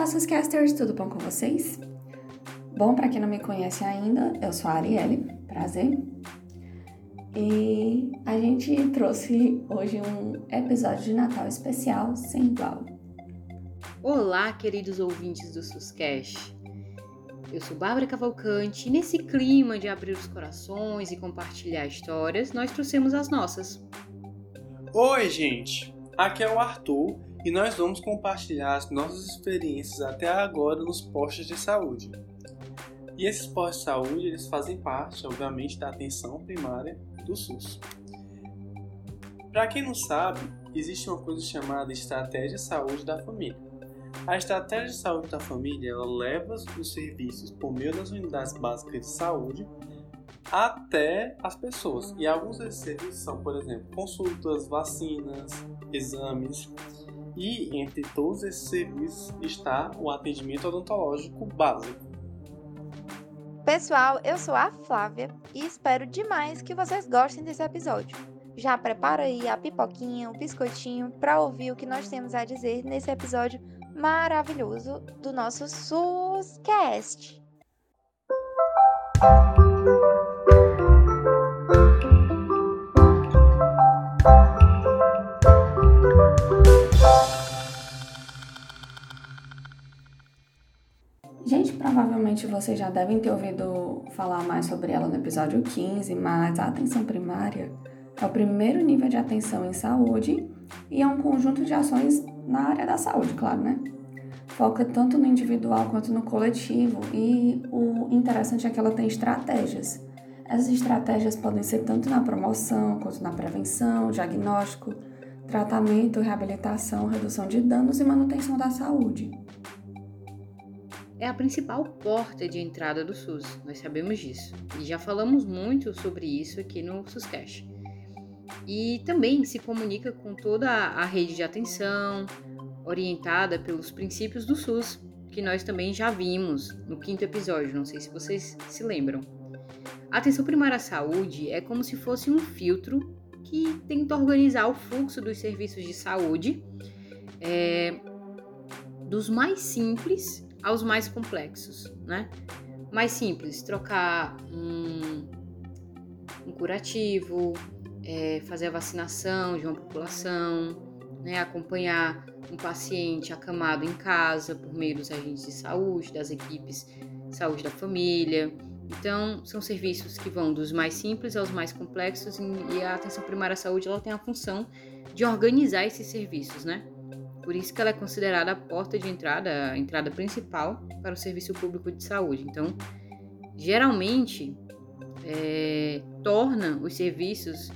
Olá, Suscasters, tudo bom com vocês? Bom, para quem não me conhece ainda, eu sou a Arielle, prazer. E a gente trouxe hoje um episódio de Natal especial sem igual. Olá, queridos ouvintes do Suscast. Eu sou Bárbara Cavalcante e nesse clima de abrir os corações e compartilhar histórias, nós trouxemos as nossas. Oi, gente! Aqui é o Arthur e nós vamos compartilhar as nossas experiências até agora nos postos de saúde. E esses postos de saúde, eles fazem parte, obviamente, da atenção primária do SUS. Para quem não sabe, existe uma coisa chamada Estratégia de Saúde da Família. A estratégia de saúde da família ela leva os serviços por meio das unidades básicas de saúde até as pessoas. E alguns desses serviços são, por exemplo, consultas, vacinas, exames. E entre todos esses serviços está o atendimento odontológico básico. Pessoal, eu sou a Flávia e espero demais que vocês gostem desse episódio. Já prepara aí a pipoquinha, o biscoitinho para ouvir o que nós temos a dizer nesse episódio maravilhoso do nosso SUScast. Gente, provavelmente vocês já devem ter ouvido falar mais sobre ela no episódio 15, mas a atenção primária é o primeiro nível de atenção em saúde e é um conjunto de ações na área da saúde, claro, né? Foca tanto no individual quanto no coletivo e o interessante é que ela tem estratégias. Essas estratégias podem ser tanto na promoção quanto na prevenção, diagnóstico, tratamento, reabilitação, redução de danos e manutenção da saúde. É a principal porta de entrada do SUS, nós sabemos disso. E já falamos muito sobre isso aqui no SUSCast e também se comunica com toda a rede de atenção, orientada pelos princípios do SUS, que nós também já vimos no quinto episódio, não sei se vocês se lembram. A atenção primária à saúde é como se fosse um filtro que tenta organizar o fluxo dos serviços de saúde é, dos mais simples aos mais complexos, né? Mais simples, trocar um, um curativo, é, fazer a vacinação de uma população, né, acompanhar um paciente acamado em casa por meio dos agentes de saúde, das equipes de saúde da família. Então, são serviços que vão dos mais simples aos mais complexos e a atenção primária à saúde ela tem a função de organizar esses serviços, né? Por isso que ela é considerada a porta de entrada, a entrada principal para o serviço público de saúde. Então, geralmente, é, torna os serviços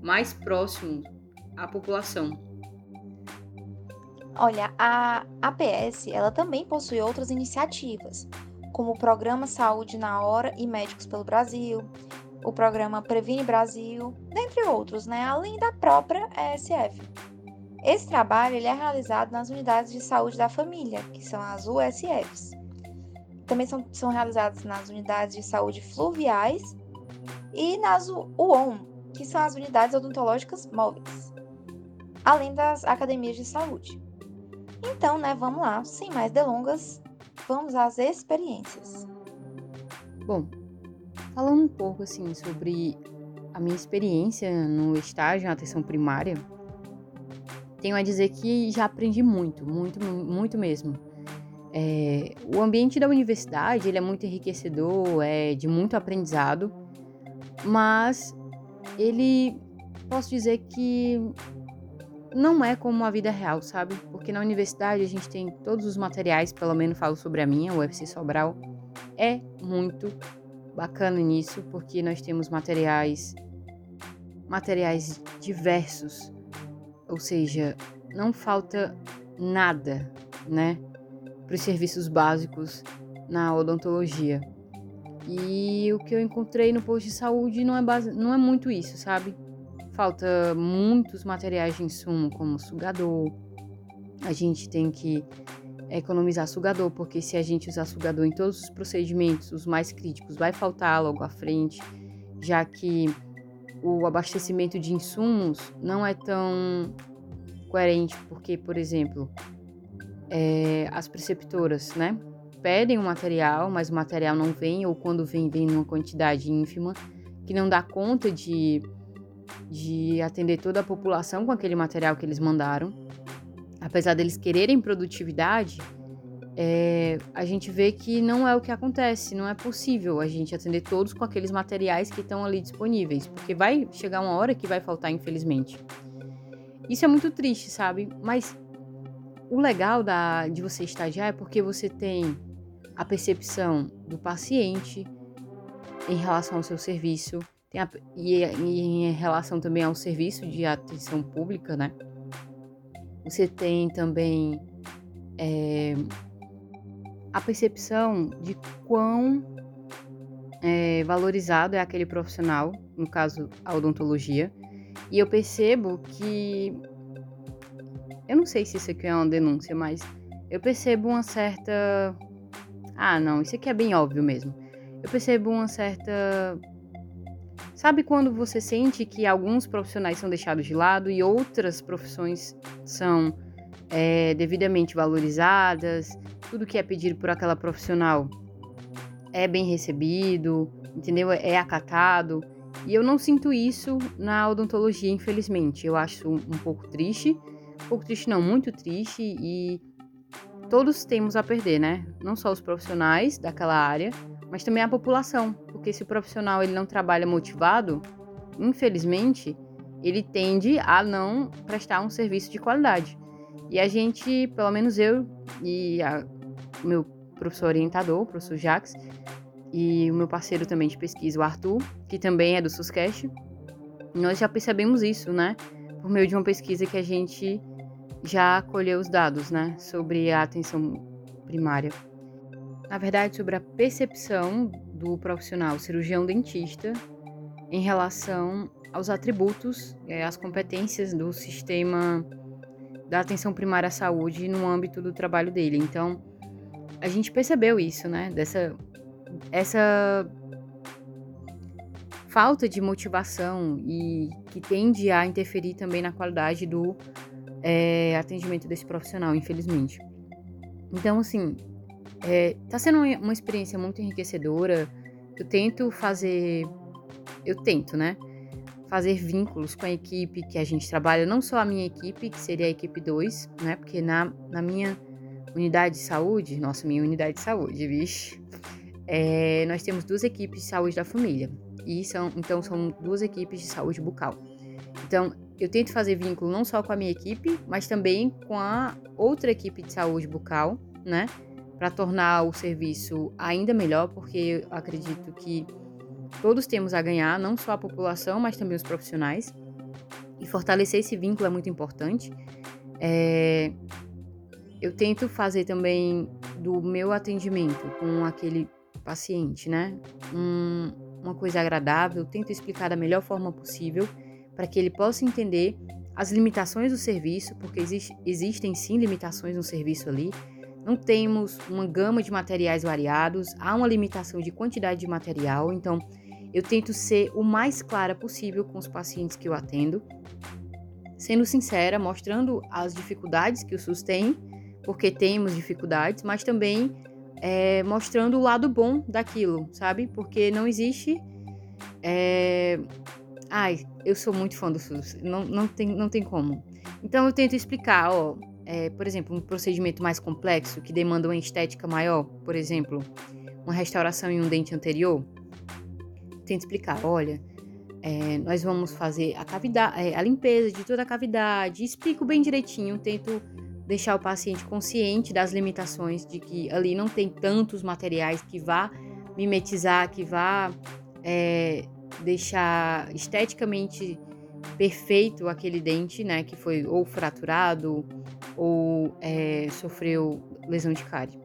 mais próximos à população. Olha, a APS ela também possui outras iniciativas, como o Programa Saúde na Hora e Médicos pelo Brasil, o Programa Previne Brasil, dentre outros, né? além da própria ESF. Esse trabalho ele é realizado nas unidades de saúde da família, que são as USFs. Também são, são realizados nas unidades de saúde fluviais e nas UOM, que são as unidades odontológicas móveis, além das academias de saúde. Então, né, vamos lá, sem mais delongas, vamos às experiências. Bom, falando um pouco assim sobre a minha experiência no estágio em atenção primária, tenho a dizer que já aprendi muito, muito, muito mesmo. É, o ambiente da universidade ele é muito enriquecedor, é de muito aprendizado, mas ele posso dizer que não é como a vida real, sabe? Porque na universidade a gente tem todos os materiais, pelo menos falo sobre a minha, o UFC Sobral. É muito bacana nisso, porque nós temos materiais materiais diversos. Ou seja, não falta nada, né, para os serviços básicos na odontologia. E o que eu encontrei no posto de saúde não é, base... não é muito isso, sabe? Falta muitos materiais de insumo, como sugador. A gente tem que economizar sugador, porque se a gente usar sugador em todos os procedimentos, os mais críticos, vai faltar logo à frente, já que o abastecimento de insumos não é tão coerente, porque, por exemplo, é, as preceptoras, né? Pedem o material, mas o material não vem, ou quando vem, vem numa quantidade ínfima, que não dá conta de, de atender toda a população com aquele material que eles mandaram. Apesar deles quererem produtividade, é, a gente vê que não é o que acontece, não é possível a gente atender todos com aqueles materiais que estão ali disponíveis, porque vai chegar uma hora que vai faltar, infelizmente. Isso é muito triste, sabe? Mas o legal da, de você estagiar é porque você tem a percepção do paciente em relação ao seu serviço a, e, e em relação também ao serviço de atenção pública, né? Você tem também é, a percepção de quão é, valorizado é aquele profissional, no caso a odontologia, e eu percebo que. Eu não sei se isso aqui é uma denúncia, mas eu percebo uma certa. Ah, não, isso aqui é bem óbvio mesmo. Eu percebo uma certa. Sabe quando você sente que alguns profissionais são deixados de lado e outras profissões são é, devidamente valorizadas, tudo que é pedido por aquela profissional é bem recebido, entendeu? É acatado. E eu não sinto isso na odontologia, infelizmente. Eu acho um pouco triste. Um pouco triste, não, muito triste. E todos temos a perder, né? Não só os profissionais daquela área, mas também a população. Porque se o profissional ele não trabalha motivado, infelizmente, ele tende a não prestar um serviço de qualidade. E a gente, pelo menos eu e a meu professor orientador, o professor Jacques, e o meu parceiro também de pesquisa, o Arthur, que também é do SUSCast, nós já percebemos isso, né? Por meio de uma pesquisa que a gente já colheu os dados, né? Sobre a atenção primária. Na verdade, sobre a percepção do profissional cirurgião dentista em relação aos atributos, é, às competências do sistema da atenção primária à saúde no âmbito do trabalho dele. Então, a gente percebeu isso, né? Dessa essa falta de motivação e que tende a interferir também na qualidade do é, atendimento desse profissional, infelizmente. Então, assim, é, tá sendo uma experiência muito enriquecedora. Eu tento fazer, eu tento, né? Fazer vínculos com a equipe que a gente trabalha, não só a minha equipe, que seria a equipe 2, né? Porque na, na minha unidade de saúde, nossa, minha unidade de saúde, vixe, é, nós temos duas equipes de saúde da família. E são, então são duas equipes de saúde bucal. Então, eu tento fazer vínculo não só com a minha equipe, mas também com a outra equipe de saúde bucal, né? Para tornar o serviço ainda melhor, porque eu acredito que todos temos a ganhar, não só a população, mas também os profissionais. E fortalecer esse vínculo é muito importante. É, eu tento fazer também do meu atendimento com aquele paciente, né? Um, uma coisa agradável, tento explicar da melhor forma possível para que ele possa entender as limitações do serviço, porque existe, existem sim limitações no serviço ali. Não temos uma gama de materiais variados, há uma limitação de quantidade de material, então eu tento ser o mais clara possível com os pacientes que eu atendo, sendo sincera, mostrando as dificuldades que o SUS tem porque temos dificuldades, mas também é, mostrando o lado bom daquilo, sabe? Porque não existe. É... Ai, eu sou muito fã do SUS, não, não, tem, não tem como. Então eu tento explicar, ó, é, por exemplo, um procedimento mais complexo que demanda uma estética maior, por exemplo, uma restauração em um dente anterior. Tento explicar, olha, é, nós vamos fazer a cavidade, é, a limpeza de toda a cavidade, explico bem direitinho, tento deixar o paciente consciente das limitações de que ali não tem tantos materiais que vá mimetizar, que vá é, deixar esteticamente perfeito aquele dente, né, que foi ou fraturado ou é, sofreu lesão de cárie.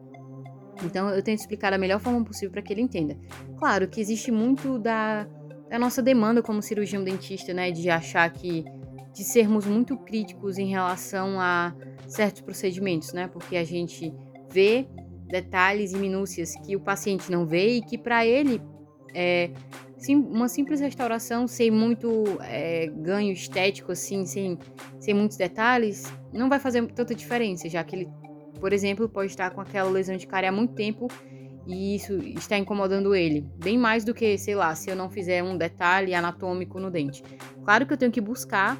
Então eu tento explicar da melhor forma possível para que ele entenda. Claro que existe muito da, da nossa demanda como cirurgião dentista, né, de achar que de sermos muito críticos em relação a certos procedimentos, né? Porque a gente vê detalhes e minúcias que o paciente não vê e que para ele é sim, uma simples restauração sem muito é, ganho estético assim, sem, sem muitos detalhes, não vai fazer tanta diferença, já que ele por exemplo, pode estar com aquela lesão de cárie há muito tempo e isso está incomodando ele, bem mais do que, sei lá, se eu não fizer um detalhe anatômico no dente. Claro que eu tenho que buscar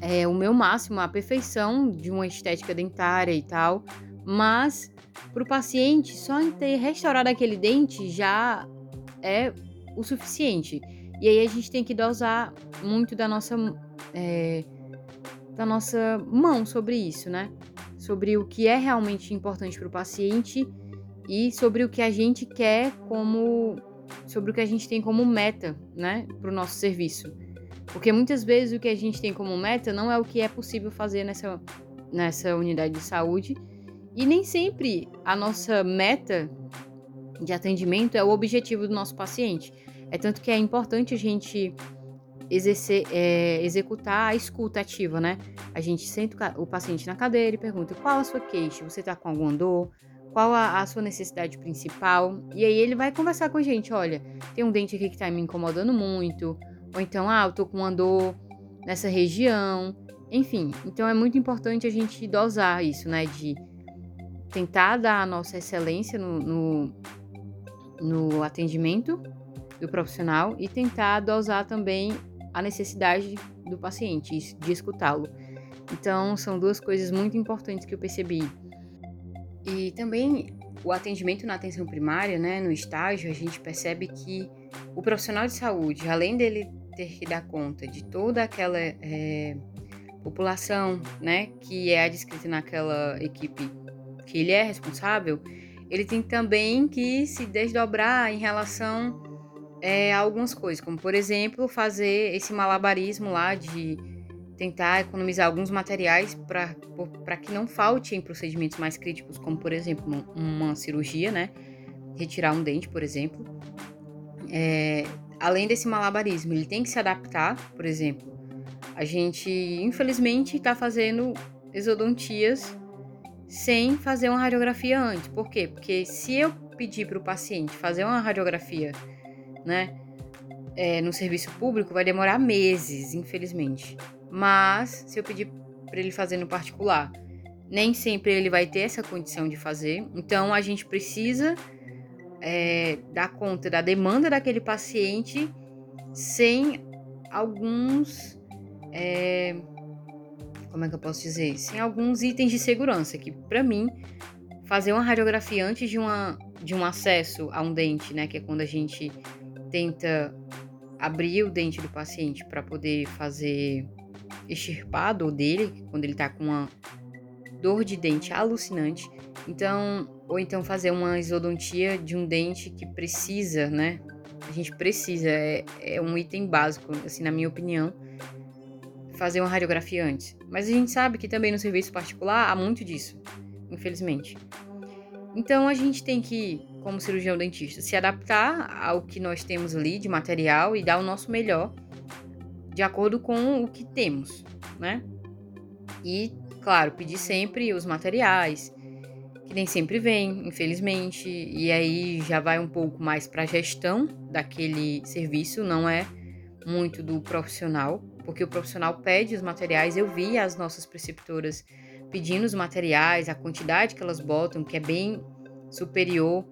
é, o meu máximo, a perfeição de uma estética dentária e tal, mas para o paciente, só em ter restaurado aquele dente já é o suficiente. E aí a gente tem que dosar muito da nossa, é, da nossa mão sobre isso, né? Sobre o que é realmente importante para o paciente e sobre o que a gente quer como sobre o que a gente tem como meta, né, para o nosso serviço. Porque muitas vezes o que a gente tem como meta não é o que é possível fazer nessa, nessa unidade de saúde e nem sempre a nossa meta de atendimento é o objetivo do nosso paciente. É tanto que é importante a gente exercer, é, executar a escuta ativa, né? A gente senta o paciente na cadeira e pergunta qual a sua queixa, você está com alguma dor, qual a, a, sua necessidade principal. E aí ele vai conversar com a gente, olha, tem um dente aqui que tá me incomodando muito, ou então, ah, eu tô com uma dor nessa região. Enfim, então é muito importante a gente dosar isso, né? De tentar dar a nossa excelência no, no, no atendimento do profissional e tentar dosar também a necessidade do paciente, de escutá-lo. Então, são duas coisas muito importantes que eu percebi e também o atendimento na atenção primária, né, no estágio, a gente percebe que o profissional de saúde, além dele ter que dar conta de toda aquela é, população, né, que é descrita naquela equipe que ele é responsável, ele tem também que se desdobrar em relação é, a algumas coisas, como por exemplo fazer esse malabarismo lá de tentar economizar alguns materiais para que não falte em procedimentos mais críticos, como por exemplo uma, cirurgia, né? Retirar um dente, por exemplo. É, além desse malabarismo, ele tem que se adaptar, por exemplo. A gente, infelizmente, está fazendo exodontias sem fazer uma radiografia antes. Por quê? Porque se eu pedir para o paciente fazer uma radiografia, né, é, no serviço público, vai demorar meses, infelizmente. Mas se eu pedir para ele fazer no particular, nem sempre ele vai ter essa condição de fazer. Então a gente precisa é, dar conta da demanda daquele paciente sem alguns. É, como é que eu posso dizer? Sem alguns itens de segurança, que para mim, fazer uma radiografia antes de, uma, de um acesso a um dente, né? Que é quando a gente tenta abrir o dente do paciente para poder fazer extirpado dele, quando ele tá com uma dor de dente alucinante. Então, ou então fazer uma isodontia de um dente que precisa, né? A gente precisa, é, é um item básico, assim, na minha opinião, fazer uma radiografia antes. Mas a gente sabe que também no serviço particular há muito disso, infelizmente. Então a gente tem que, como cirurgião dentista, se adaptar ao que nós temos ali de material e dar o nosso melhor de acordo com o que temos, né? E, claro, pedir sempre os materiais, que nem sempre vem, infelizmente, e aí já vai um pouco mais para a gestão daquele serviço, não é muito do profissional, porque o profissional pede os materiais. Eu vi as nossas preceptoras pedindo os materiais, a quantidade que elas botam, que é bem superior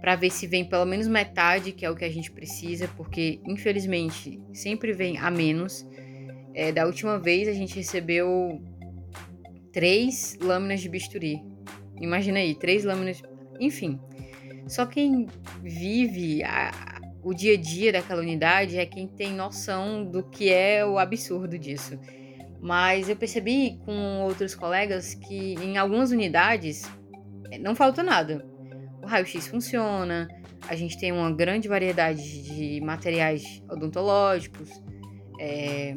para ver se vem pelo menos metade, que é o que a gente precisa, porque infelizmente sempre vem a menos. É, da última vez a gente recebeu três lâminas de bisturi. Imagina aí, três lâminas. Enfim, só quem vive a, o dia a dia daquela unidade é quem tem noção do que é o absurdo disso. Mas eu percebi com outros colegas que em algumas unidades não falta nada raio-x funciona, a gente tem uma grande variedade de materiais odontológicos, é...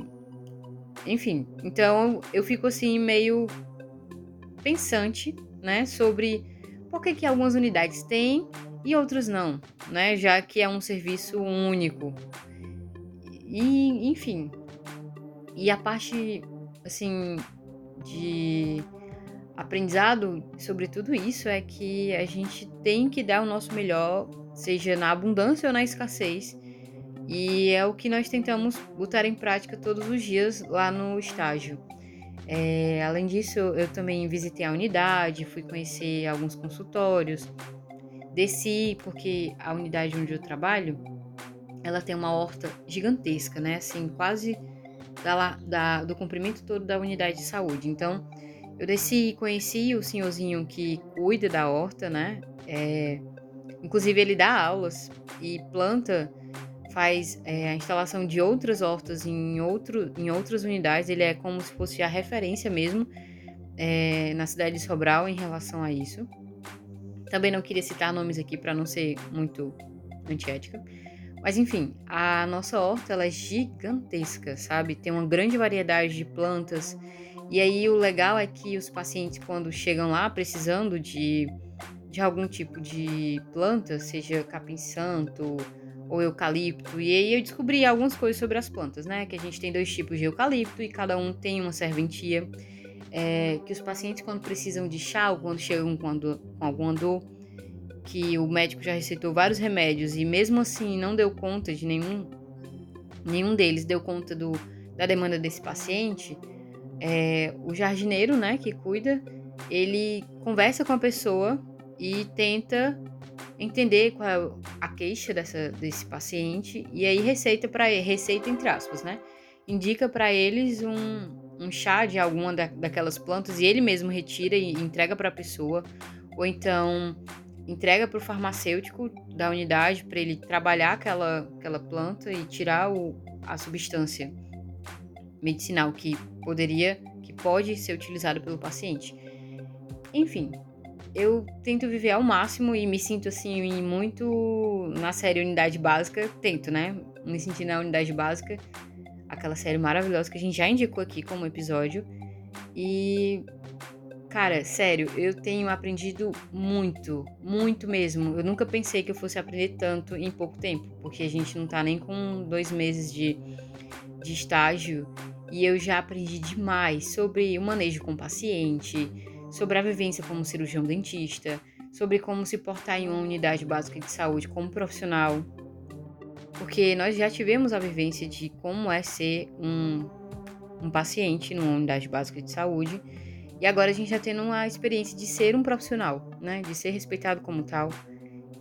enfim. Então eu fico assim meio pensante, né, sobre por que, que algumas unidades têm e outras não, né, já que é um serviço único. E, enfim. E a parte, assim, de aprendizado sobre tudo isso é que a gente tem que dar o nosso melhor, seja na abundância ou na escassez. E é o que nós tentamos botar em prática todos os dias lá no estágio. É, além disso, eu também visitei a unidade, fui conhecer alguns consultórios, desci porque a unidade onde eu trabalho, ela tem uma horta gigantesca, né? Assim, quase da, da, do comprimento todo da unidade de saúde. Então, eu desci e conheci o senhorzinho que cuida da horta, né? É, inclusive, ele dá aulas e planta, faz é, a instalação de outras hortas em, outro, em outras unidades. Ele é como se fosse a referência mesmo é, na cidade de Sobral em relação a isso. Também não queria citar nomes aqui para não ser muito antiética. Mas enfim, a nossa horta ela é gigantesca, sabe? Tem uma grande variedade de plantas e aí o legal é que os pacientes, quando chegam lá precisando de, de algum tipo de planta, seja capim-santo ou eucalipto, e aí eu descobri algumas coisas sobre as plantas, né? Que a gente tem dois tipos de eucalipto e cada um tem uma serventia. É, que os pacientes, quando precisam de chá ou quando chegam com, dor, com alguma dor, que o médico já receitou vários remédios e mesmo assim não deu conta de nenhum, nenhum deles deu conta do, da demanda desse paciente, é, o jardineiro, né, que cuida, ele conversa com a pessoa e tenta entender qual é a queixa dessa, desse paciente e aí receita para receita entre aspas, né? Indica para eles um, um chá de alguma da, daquelas plantas e ele mesmo retira e entrega para a pessoa, ou então entrega para o farmacêutico da unidade para ele trabalhar aquela, aquela planta e tirar o, a substância medicinal que poderia, que pode ser utilizado pelo paciente. Enfim, eu tento viver ao máximo e me sinto assim muito na série Unidade Básica, tento, né? Me sentir na Unidade Básica, aquela série maravilhosa que a gente já indicou aqui como episódio. E cara, sério, eu tenho aprendido muito, muito mesmo. Eu nunca pensei que eu fosse aprender tanto em pouco tempo, porque a gente não tá nem com dois meses de, de estágio e eu já aprendi demais sobre o manejo com o paciente, sobre a vivência como cirurgião dentista, sobre como se portar em uma unidade básica de saúde como profissional. Porque nós já tivemos a vivência de como é ser um, um paciente numa unidade básica de saúde. E agora a gente já tendo uma experiência de ser um profissional, né? De ser respeitado como tal.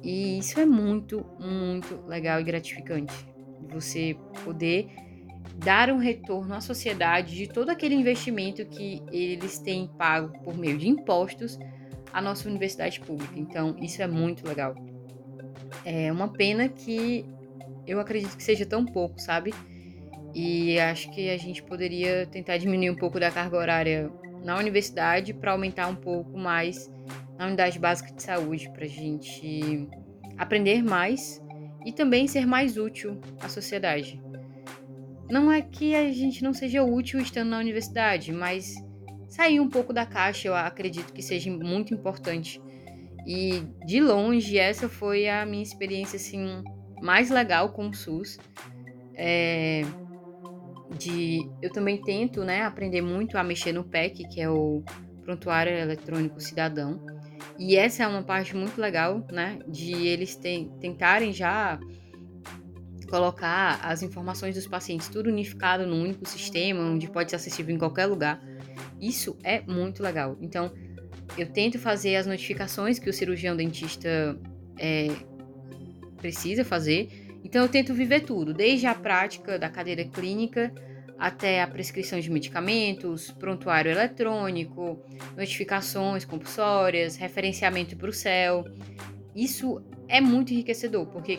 E isso é muito, muito legal e gratificante. Você poder dar um retorno à sociedade de todo aquele investimento que eles têm pago por meio de impostos à nossa universidade pública. Então, isso é muito legal. É uma pena que eu acredito que seja tão pouco, sabe? E acho que a gente poderia tentar diminuir um pouco da carga horária na universidade para aumentar um pouco mais na unidade básica de saúde, para a gente aprender mais e também ser mais útil à sociedade. Não é que a gente não seja útil estando na universidade, mas sair um pouco da caixa eu acredito que seja muito importante. E de longe, essa foi a minha experiência assim, mais legal com o SUS. É, de, eu também tento né, aprender muito a mexer no PEC, que é o Prontuário Eletrônico Cidadão. E essa é uma parte muito legal, né? De eles tentarem já colocar as informações dos pacientes tudo unificado num único sistema, onde pode ser acessível em qualquer lugar. Isso é muito legal. Então, eu tento fazer as notificações que o cirurgião dentista é, precisa fazer. Então, eu tento viver tudo, desde a prática da cadeira clínica até a prescrição de medicamentos, prontuário eletrônico, notificações compulsórias, referenciamento para o CEL. Isso é muito enriquecedor, porque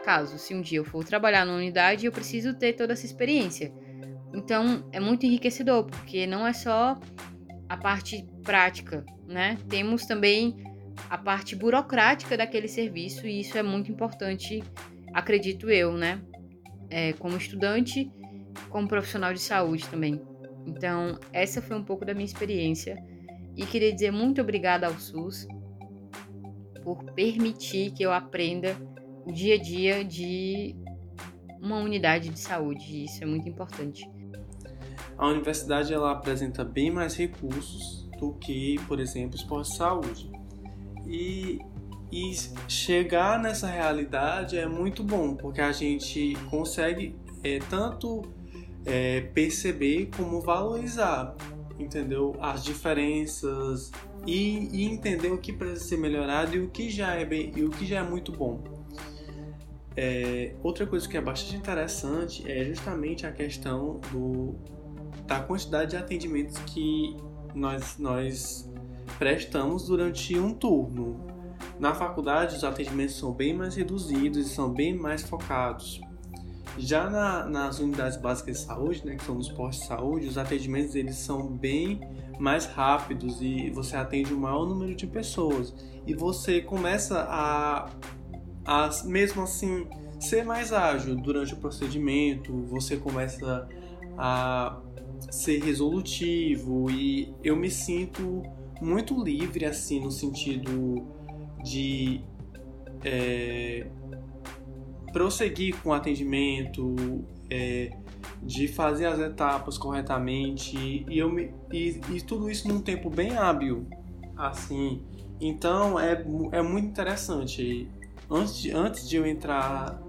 caso, se um dia eu for trabalhar numa unidade, eu preciso ter toda essa experiência. Então, é muito enriquecedor, porque não é só a parte prática, né? Temos também a parte burocrática daquele serviço, e isso é muito importante, acredito eu, né? É, como estudante, como profissional de saúde também. Então, essa foi um pouco da minha experiência. E queria dizer muito obrigada ao SUS por permitir que eu aprenda dia a dia de uma unidade de saúde. Isso é muito importante. A universidade ela apresenta bem mais recursos do que, por exemplo, esporte de saúde. E, e chegar nessa realidade é muito bom, porque a gente consegue é, tanto é, perceber como valorizar entendeu? As diferenças e, e, entender o que precisa ser melhorado e o que já é bem e o que já é muito bom. É, outra coisa que é bastante interessante é justamente a questão do, da quantidade de atendimentos que nós, nós prestamos durante um turno. Na faculdade, os atendimentos são bem mais reduzidos e são bem mais focados. Já na, nas unidades básicas de saúde, né, que são nos postos de saúde, os atendimentos eles são bem mais rápidos e você atende o um maior número de pessoas. E você começa a, a, mesmo assim, ser mais ágil durante o procedimento, você começa a ser resolutivo e eu me sinto muito livre, assim, no sentido de é, prosseguir com o atendimento, é, de fazer as etapas corretamente e, eu me, e, e, tudo isso num tempo bem hábil, assim. Então é, é muito interessante. Antes de, antes de eu entrar,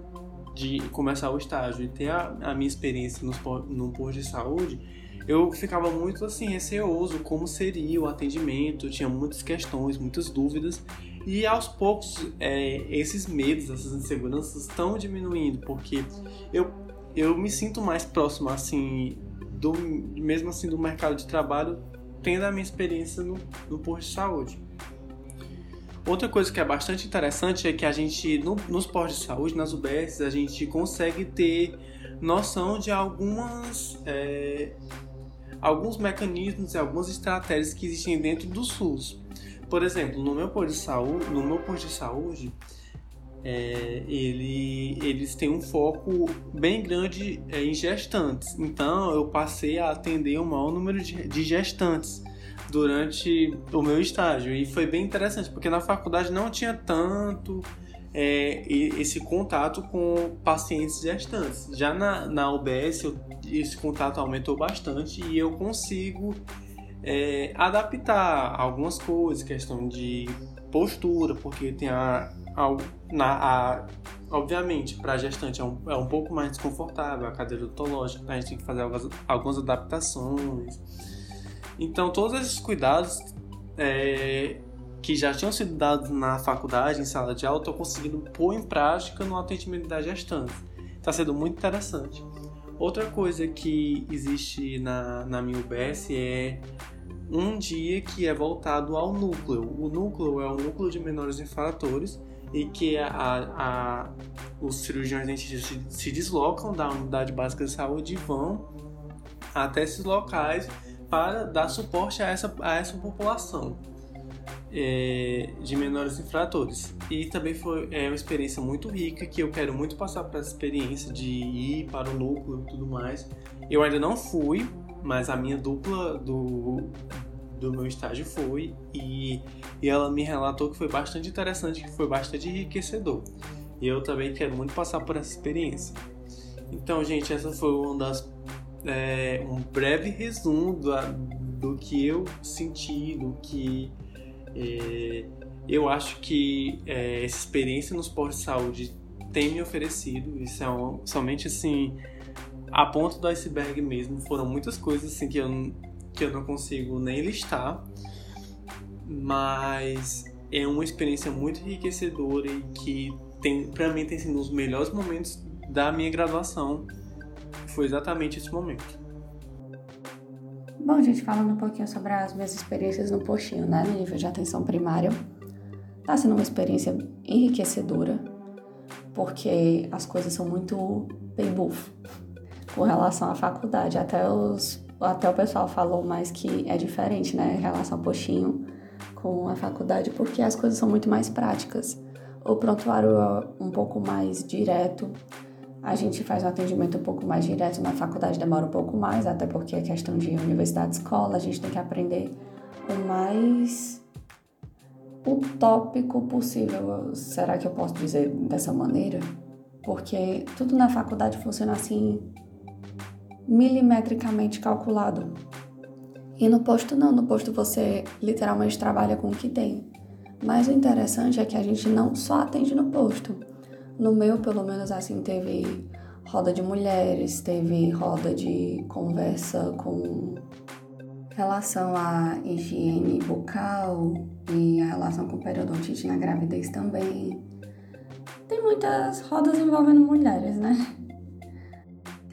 de começar o estágio e ter a, a minha experiência no, no posto de saúde, eu ficava muito assim receoso como seria o atendimento, tinha muitas questões, muitas dúvidas e aos poucos é, esses medos, essas inseguranças estão diminuindo porque eu, eu me sinto mais próximo assim do mesmo assim do mercado de trabalho tendo a minha experiência no, no posto de saúde. Outra coisa que é bastante interessante é que a gente, no, nos postos de saúde, nas UBS, a gente consegue ter noção de algumas é, alguns mecanismos e algumas estratégias que existem dentro do SUS. Por exemplo, no meu posto de saúde, no meu posto de saúde é, ele, eles têm um foco bem grande é, em gestantes. Então, eu passei a atender o maior número de, de gestantes durante o meu estágio. E foi bem interessante, porque na faculdade não tinha tanto é, esse contato com pacientes gestantes. Já na, na UBS, eu, esse contato aumentou bastante e eu consigo é, adaptar algumas coisas, questão de postura, porque tem a, a, na, a obviamente, para gestante é um, é um pouco mais desconfortável a cadeira odontológica, a gente tem que fazer algumas, algumas adaptações. Então, todos esses cuidados é, que já tinham sido dados na faculdade, em sala de aula, estou conseguindo pôr em prática no atendimento da gestante. Está sendo muito interessante. Outra coisa que existe na, na minha UBS é um dia que é voltado ao núcleo. O núcleo é o núcleo de menores infratores e que a, a, os cirurgiões dentistas se, se deslocam da unidade básica de saúde e vão até esses locais para dar suporte a essa, a essa população é, de menores infratores. E também foi é, uma experiência muito rica que eu quero muito passar para essa experiência de ir para o núcleo e tudo mais. Eu ainda não fui, mas a minha dupla do, do meu estágio foi e, e ela me relatou que foi bastante interessante, que foi bastante enriquecedor. E eu também quero muito passar por essa experiência. Então, gente, essa foi uma das é, um breve resumo do, que eu senti, do que é, eu acho que é, essa experiência nos postos de saúde tem me oferecido. Isso é um, somente assim a ponta do iceberg mesmo. Foram muitas coisas assim que eu, que eu não consigo nem listar, mas é uma experiência muito enriquecedora e que tem, mim tem sido um dos melhores momentos da minha graduação. Foi exatamente esse momento. Bom, gente, falando um pouquinho sobre as minhas experiências no postinho, né, no nível de atenção primária, tá sendo uma experiência enriquecedora, porque as coisas são muito bem buff com relação à faculdade. Até, os, até o pessoal falou mais que é diferente, né, em relação ao postinho com a faculdade, porque as coisas são muito mais práticas. O prontuário é um pouco mais direto, a gente faz um atendimento um pouco mais direto na faculdade, demora um pouco mais, até porque é questão de universidade escola, a gente tem que aprender o mais utópico possível. Será que eu posso dizer dessa maneira? Porque tudo na faculdade funciona assim milimetricamente calculado. E no posto não, no posto você literalmente trabalha com o que tem. Mas o interessante é que a gente não só atende no posto. No meu, pelo menos assim, teve roda de mulheres, teve roda de conversa com relação à higiene bucal e a relação com periodontite na gravidez também. Tem muitas rodas envolvendo mulheres, né?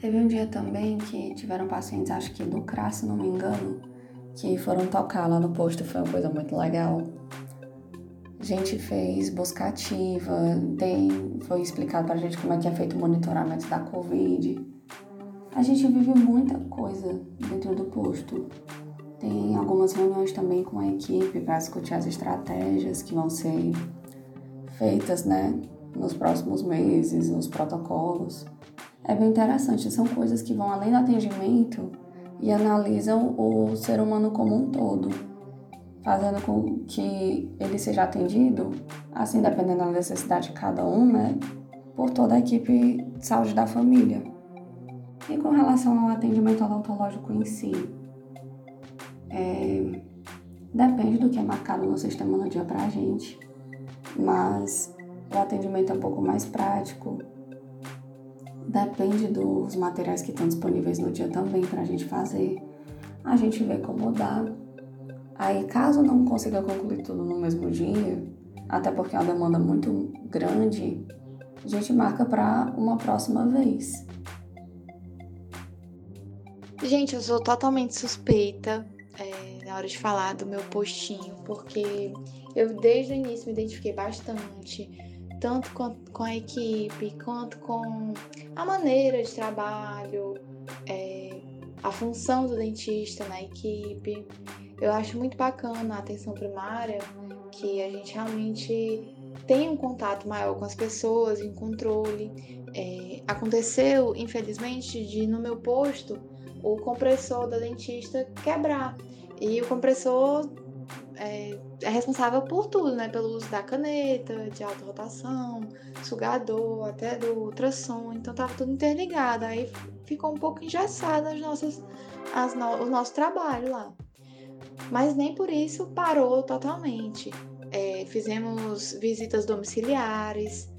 Teve um dia também que tiveram pacientes, acho que do CRA, se não me engano, que foram tocar lá no posto, foi uma coisa muito legal. Gente fez busca ativa, tem, foi explicado pra gente como é que é feito o monitoramento da Covid. A gente vive muita coisa dentro do posto. Tem algumas reuniões também com a equipe para discutir as estratégias que vão ser feitas, né, nos próximos meses, os protocolos. É bem interessante, são coisas que vão além do atendimento e analisam o ser humano como um todo, fazendo com que ele seja atendido, assim, dependendo da necessidade de cada um, né, por toda a equipe de saúde da família. E com relação ao atendimento odontológico em si, é, depende do que é marcado no sistema no dia pra gente, mas o atendimento é um pouco mais prático. Depende dos materiais que estão disponíveis no dia também para a gente fazer. A gente vê como dá. Aí, caso não consiga concluir tudo no mesmo dia, até porque é uma demanda muito grande, a gente marca para uma próxima vez. Gente, eu sou totalmente suspeita é, na hora de falar do meu postinho, porque eu desde o início me identifiquei bastante, tanto com, com a equipe, quanto com a maneira de trabalho, é, a função do dentista na equipe. Eu acho muito bacana a atenção primária, que a gente realmente tem um contato maior com as pessoas, em controle. É, aconteceu, infelizmente, de no meu posto o compressor da dentista quebrar. E o compressor é, é, responsável por tudo, né? Pelo uso da caneta, de alta rotação, sugador, até do ultrassom. Então tava tudo interligado. Aí ficou um pouco engessado as nossas, as no, o nosso trabalho lá. Mas nem por isso parou totalmente. É, fizemos visitas domiciliares,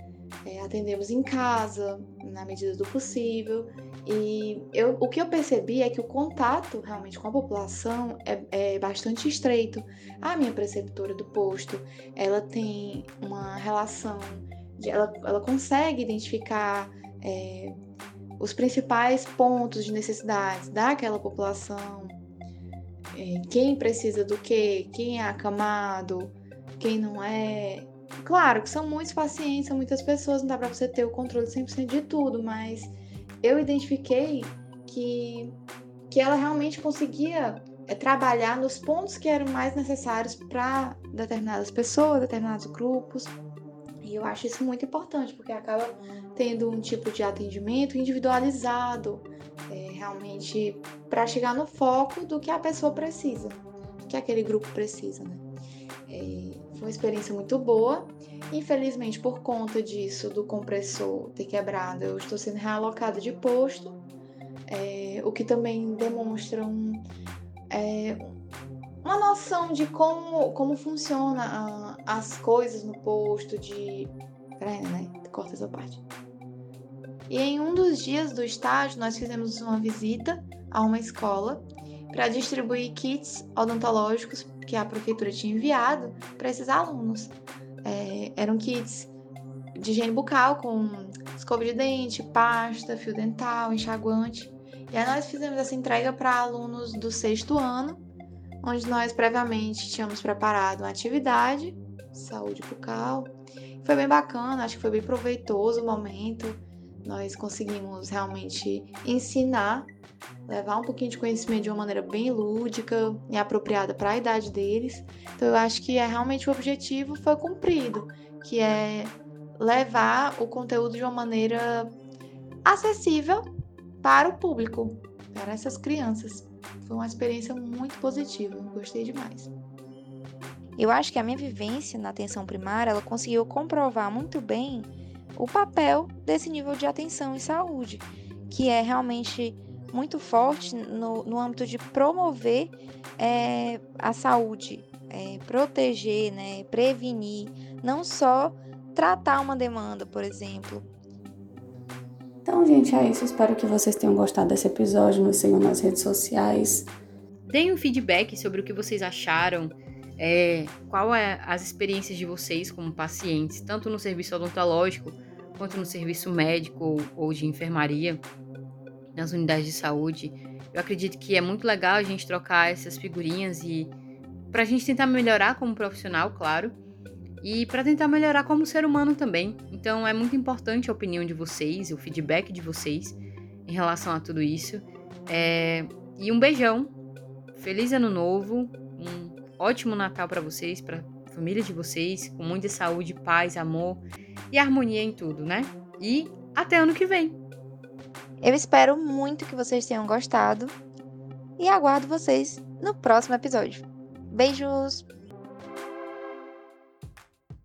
é, atendemos em casa, na medida do possível. E eu, o que eu percebi é que o contato realmente com a população é, é bastante estreito. A minha preceptora do posto, ela tem uma relação, de, ela, ela consegue identificar é, os principais pontos de necessidades daquela população, é, quem precisa do que, quem é acamado, quem não é. Claro que são muitos pacientes, são muitas pessoas, não dá para você ter o controle 100% de tudo, mas eu identifiquei que, que ela realmente conseguia é, trabalhar nos pontos que eram mais necessários para determinadas pessoas, determinados grupos. E eu acho isso muito importante, porque acaba tendo um tipo de atendimento individualizado, é, realmente para chegar no foco do que a pessoa precisa, do que aquele grupo precisa. Né? É, uma experiência muito boa. Infelizmente, por conta disso, do compressor ter quebrado, eu estou sendo realocada de posto, é, o que também demonstra um, é, uma noção de como, como funciona as coisas no posto, de... Peraí, né? Corta essa parte. E em um dos dias do estágio, nós fizemos uma visita a uma escola para distribuir kits odontológicos que a prefeitura tinha enviado para esses alunos. É, eram kits de higiene bucal com escova de dente, pasta, fio dental, enxaguante. E aí nós fizemos essa entrega para alunos do sexto ano, onde nós previamente tínhamos preparado uma atividade, saúde bucal. Foi bem bacana, acho que foi bem proveitoso o momento. Nós conseguimos realmente ensinar levar um pouquinho de conhecimento de uma maneira bem lúdica e apropriada para a idade deles. Então eu acho que é realmente o objetivo foi cumprido, que é levar o conteúdo de uma maneira acessível para o público, para essas crianças. Foi uma experiência muito positiva, gostei demais. Eu acho que a minha vivência na atenção primária, ela conseguiu comprovar muito bem o papel desse nível de atenção em saúde, que é realmente muito forte no, no âmbito de promover é, a saúde, é, proteger, né, prevenir, não só tratar uma demanda, por exemplo. Então, gente, é isso. Espero que vocês tenham gostado desse episódio. Nos sigam nas redes sociais. deem um feedback sobre o que vocês acharam, é, qual é as experiências de vocês como pacientes, tanto no serviço odontológico quanto no serviço médico ou, ou de enfermaria, nas unidades de saúde. Eu acredito que é muito legal a gente trocar essas figurinhas e para a gente tentar melhorar como profissional, claro, e para tentar melhorar como ser humano também. Então é muito importante a opinião de vocês, o feedback de vocês em relação a tudo isso. É... E um beijão, feliz ano novo, um ótimo Natal para vocês, para família de vocês, com muita saúde, paz, amor e harmonia em tudo, né? E até ano que vem. Eu espero muito que vocês tenham gostado e aguardo vocês no próximo episódio. Beijos!